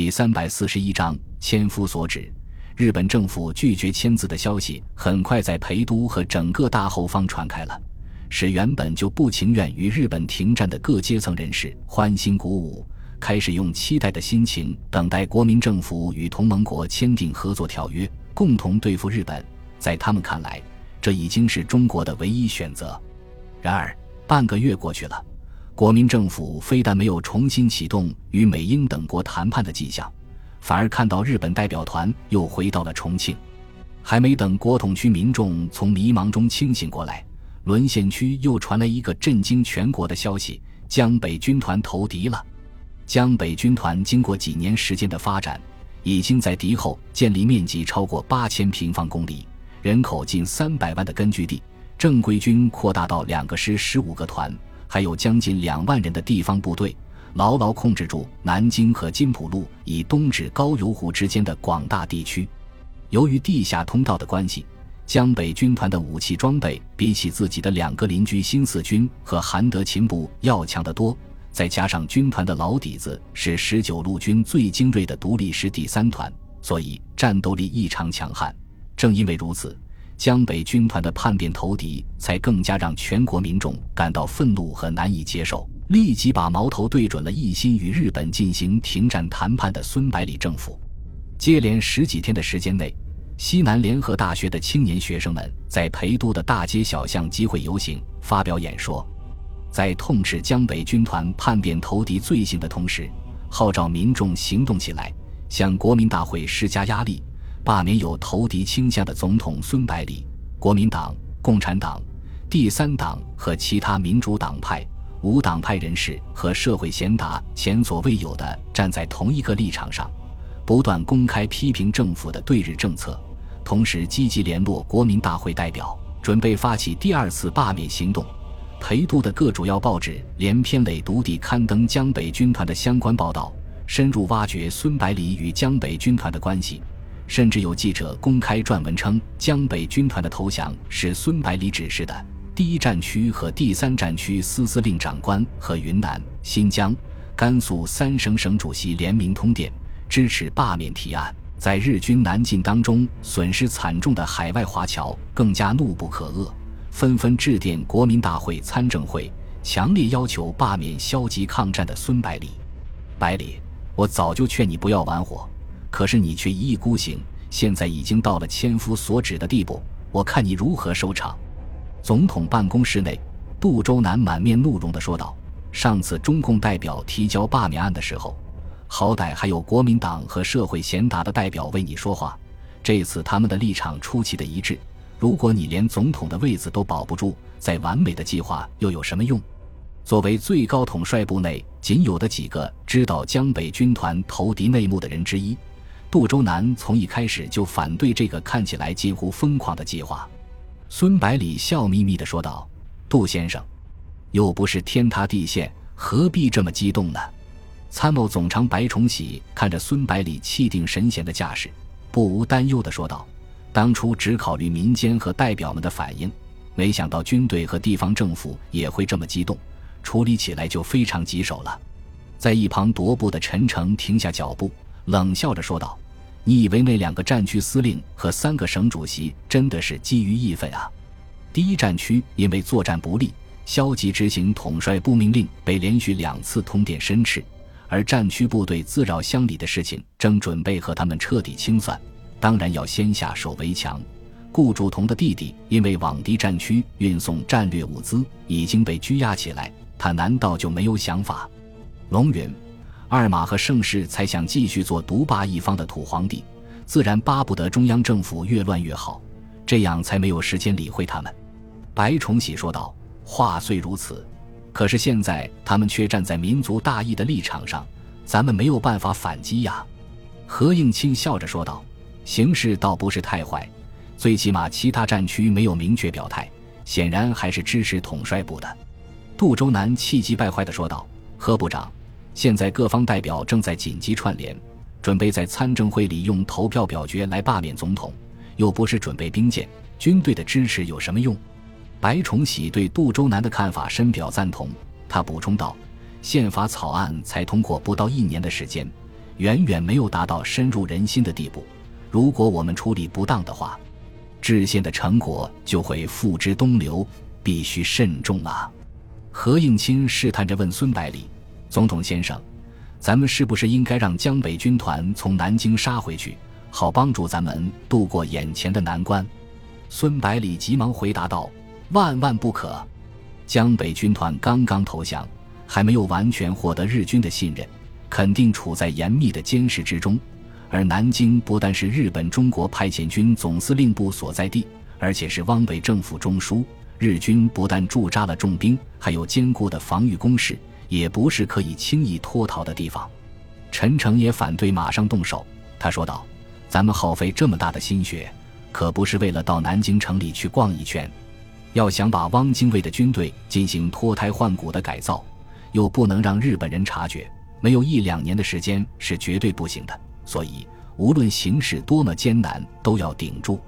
第三百四十一章千夫所指。日本政府拒绝签字的消息很快在陪都和整个大后方传开了，使原本就不情愿与日本停战的各阶层人士欢欣鼓舞，开始用期待的心情等待国民政府与同盟国签订合作条约，共同对付日本。在他们看来，这已经是中国的唯一选择。然而，半个月过去了。国民政府非但没有重新启动与美英等国谈判的迹象，反而看到日本代表团又回到了重庆。还没等国统区民众从迷茫中清醒过来，沦陷区又传来一个震惊全国的消息：江北军团投敌了。江北军团经过几年时间的发展，已经在敌后建立面积超过八千平方公里、人口近三百万的根据地，正规军扩大到两个师、十五个团。还有将近两万人的地方部队，牢牢控制住南京和金浦路以东至高邮湖之间的广大地区。由于地下通道的关系，江北军团的武器装备比起自己的两个邻居新四军和韩德勤部要强得多。再加上军团的老底子是十九路军最精锐的独立师第三团，所以战斗力异常强悍。正因为如此。江北军团的叛变投敌，才更加让全国民众感到愤怒和难以接受，立即把矛头对准了一心与日本进行停战谈判的孙百里政府。接连十几天的时间内，西南联合大学的青年学生们在陪都的大街小巷集会游行、发表演说，在痛斥江北军团叛变投敌罪行的同时，号召民众行动起来，向国民大会施加压力。罢免有投敌倾向的总统孙百里，国民党、共产党、第三党和其他民主党派、无党派人士和社会贤达前所未有的站在同一个立场上，不断公开批评政府的对日政策，同时积极联络国民大会代表，准备发起第二次罢免行动。陪都的各主要报纸连篇累牍地刊登江北军团的相关报道，深入挖掘孙百里与江北军团的关系。甚至有记者公开撰文称，江北军团的投降是孙百里指示的。第一战区和第三战区司司令长官和云南、新疆、甘肃三省省主席联名通电，支持罢免提案。在日军南进当中损失惨重的海外华侨更加怒不可遏，纷纷致电国民大会参政会，强烈要求罢免消极抗战的孙百里。百里，我早就劝你不要玩火。可是你却一意孤行，现在已经到了千夫所指的地步，我看你如何收场。总统办公室内，杜周南满面怒容地说道：“上次中共代表提交罢免案的时候，好歹还有国民党和社会贤达的代表为你说话，这次他们的立场出奇的一致。如果你连总统的位子都保不住，再完美的计划又有什么用？”作为最高统帅部内仅有的几个知道江北军团投敌内幕的人之一。杜周南从一开始就反对这个看起来近乎疯狂的计划。孙百里笑眯眯地说道：“杜先生，又不是天塌地陷，何必这么激动呢？”参谋总长白崇禧看着孙百里气定神闲的架势，不无担忧地说道：“当初只考虑民间和代表们的反应，没想到军队和地方政府也会这么激动，处理起来就非常棘手了。”在一旁踱步的陈诚停下脚步。冷笑着说道：“你以为那两个战区司令和三个省主席真的是基于义愤啊？第一战区因为作战不利，消极执行统帅部命令，被连续两次通电申斥；而战区部队自扰乡里的事情，正准备和他们彻底清算，当然要先下手为强。顾祝同的弟弟因为往敌战区运送战略物资，已经被拘押起来，他难道就没有想法？”龙云。二马和盛世才想继续做独霸一方的土皇帝，自然巴不得中央政府越乱越好，这样才没有时间理会他们。白崇禧说道：“话虽如此，可是现在他们却站在民族大义的立场上，咱们没有办法反击呀。”何应钦笑着说道：“形势倒不是太坏，最起码其他战区没有明确表态，显然还是支持统帅部的。”杜周南气急败坏地说道：“何部长。”现在各方代表正在紧急串联，准备在参政会里用投票表决来罢免总统，又不是准备兵谏，军队的支持有什么用？白崇禧对杜周南的看法深表赞同，他补充道：“宪法草案才通过不到一年的时间，远远没有达到深入人心的地步。如果我们处理不当的话，制宪的成果就会付之东流，必须慎重啊！何应钦试探着问孙百里：“总统先生，咱们是不是应该让江北军团从南京杀回去，好帮助咱们度过眼前的难关？”孙百里急忙回答道：“万万不可！江北军团刚刚投降，还没有完全获得日军的信任，肯定处在严密的监视之中。”而南京不但是日本中国派遣军总司令部所在地，而且是汪伪政府中枢。日军不但驻扎了重兵，还有坚固的防御工事，也不是可以轻易脱逃的地方。陈诚也反对马上动手，他说道：“咱们耗费这么大的心血，可不是为了到南京城里去逛一圈。要想把汪精卫的军队进行脱胎换骨的改造，又不能让日本人察觉，没有一两年的时间是绝对不行的。”所以，无论形势多么艰难，都要顶住。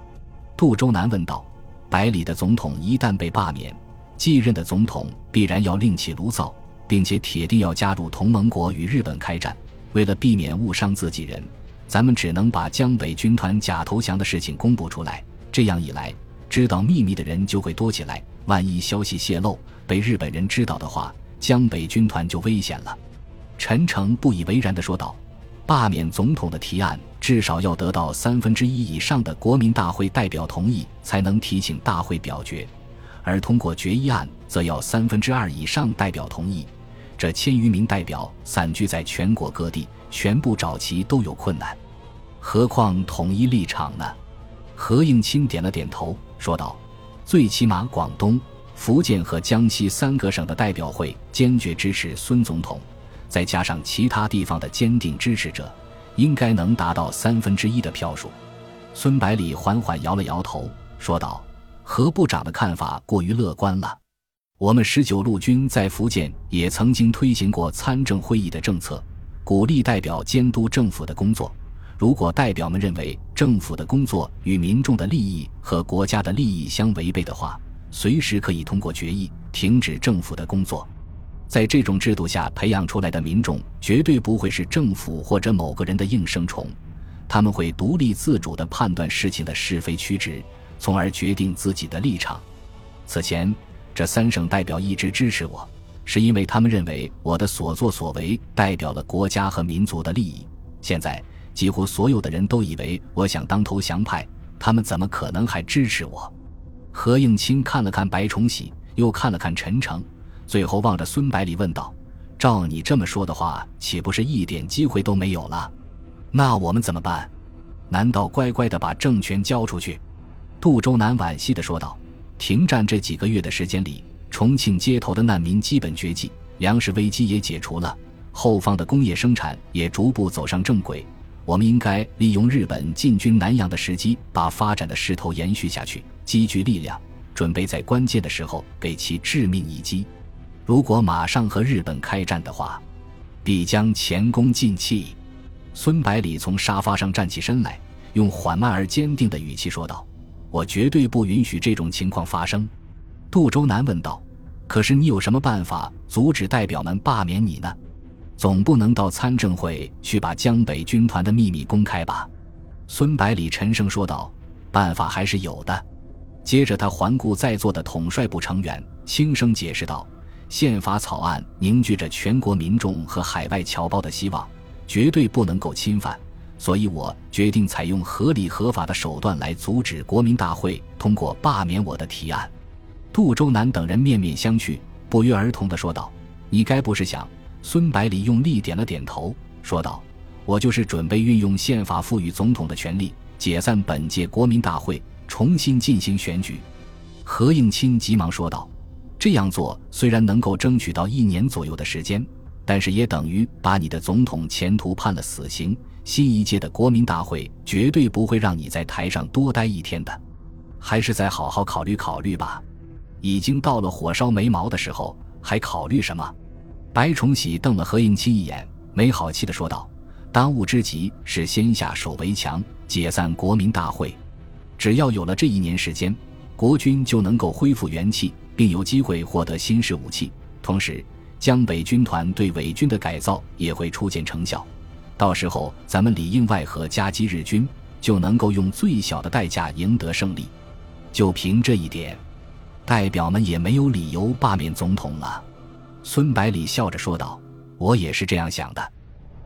杜周南问道：“百里的总统一旦被罢免，继任的总统必然要另起炉灶，并且铁定要加入同盟国与日本开战。为了避免误伤自己人，咱们只能把江北军团假投降的事情公布出来。这样一来，知道秘密的人就会多起来。万一消息泄露，被日本人知道的话，江北军团就危险了。”陈诚不以为然地说道。罢免总统的提案至少要得到三分之一以上的国民大会代表同意，才能提请大会表决；而通过决议案，则要三分之二以上代表同意。这千余名代表散居在全国各地，全部找齐都有困难，何况统一立场呢？何应钦点了点头，说道：“最起码，广东、福建和江西三个省的代表会坚决支持孙总统。”再加上其他地方的坚定支持者，应该能达到三分之一的票数。孙百里缓缓摇了摇头，说道：“何部长的看法过于乐观了。我们十九路军在福建也曾经推行过参政会议的政策，鼓励代表监督政府的工作。如果代表们认为政府的工作与民众的利益和国家的利益相违背的话，随时可以通过决议停止政府的工作。”在这种制度下培养出来的民众，绝对不会是政府或者某个人的应声虫，他们会独立自主地判断事情的是非曲直，从而决定自己的立场。此前，这三省代表一直支持我，是因为他们认为我的所作所为代表了国家和民族的利益。现在，几乎所有的人都以为我想当投降派，他们怎么可能还支持我？何应钦看了看白崇禧，又看了看陈诚。最后望着孙百里问道：“照你这么说的话，岂不是一点机会都没有了？那我们怎么办？难道乖乖的把政权交出去？”杜周南惋惜的说道：“停战这几个月的时间里，重庆街头的难民基本绝迹，粮食危机也解除了，后方的工业生产也逐步走上正轨。我们应该利用日本进军南洋的时机，把发展的势头延续下去，积聚力量，准备在关键的时候给其致命一击。”如果马上和日本开战的话，必将前功尽弃。孙百里从沙发上站起身来，用缓慢而坚定的语气说道：“我绝对不允许这种情况发生。”杜周南问道：“可是你有什么办法阻止代表们罢免你呢？总不能到参政会去把江北军团的秘密公开吧？”孙百里沉声说道：“办法还是有的。”接着他环顾在座的统帅部成员，轻声解释道。宪法草案凝聚着全国民众和海外侨胞的希望，绝对不能够侵犯，所以我决定采用合理合法的手段来阻止国民大会通过罢免我的提案。杜周南等人面面相觑，不约而同地说道：“你该不是想……”孙百里用力点了点头，说道：“我就是准备运用宪法赋予总统的权利，解散本届国民大会，重新进行选举。”何应钦急忙说道。这样做虽然能够争取到一年左右的时间，但是也等于把你的总统前途判了死刑。新一届的国民大会绝对不会让你在台上多待一天的，还是再好好考虑考虑吧。已经到了火烧眉毛的时候，还考虑什么？白崇禧瞪了何应钦一眼，没好气的说道：“当务之急是先下手为强，解散国民大会。只要有了这一年时间，国军就能够恢复元气。”并有机会获得新式武器，同时江北军团对伪军的改造也会初见成效。到时候咱们里应外合夹击日军，就能够用最小的代价赢得胜利。就凭这一点，代表们也没有理由罢免总统了。”孙百里笑着说道：“我也是这样想的。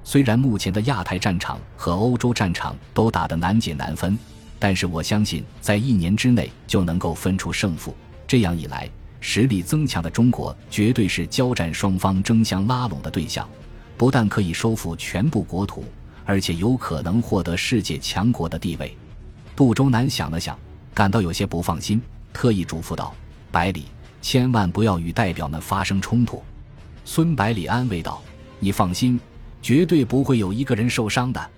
虽然目前的亚太战场和欧洲战场都打得难解难分，但是我相信在一年之内就能够分出胜负。这样一来，实力增强的中国绝对是交战双方争相拉拢的对象，不但可以收复全部国土，而且有可能获得世界强国的地位。”杜周南想了想，感到有些不放心，特意嘱咐道：“百里。”千万不要与代表们发生冲突，孙百里安慰道：“你放心，绝对不会有一个人受伤的。”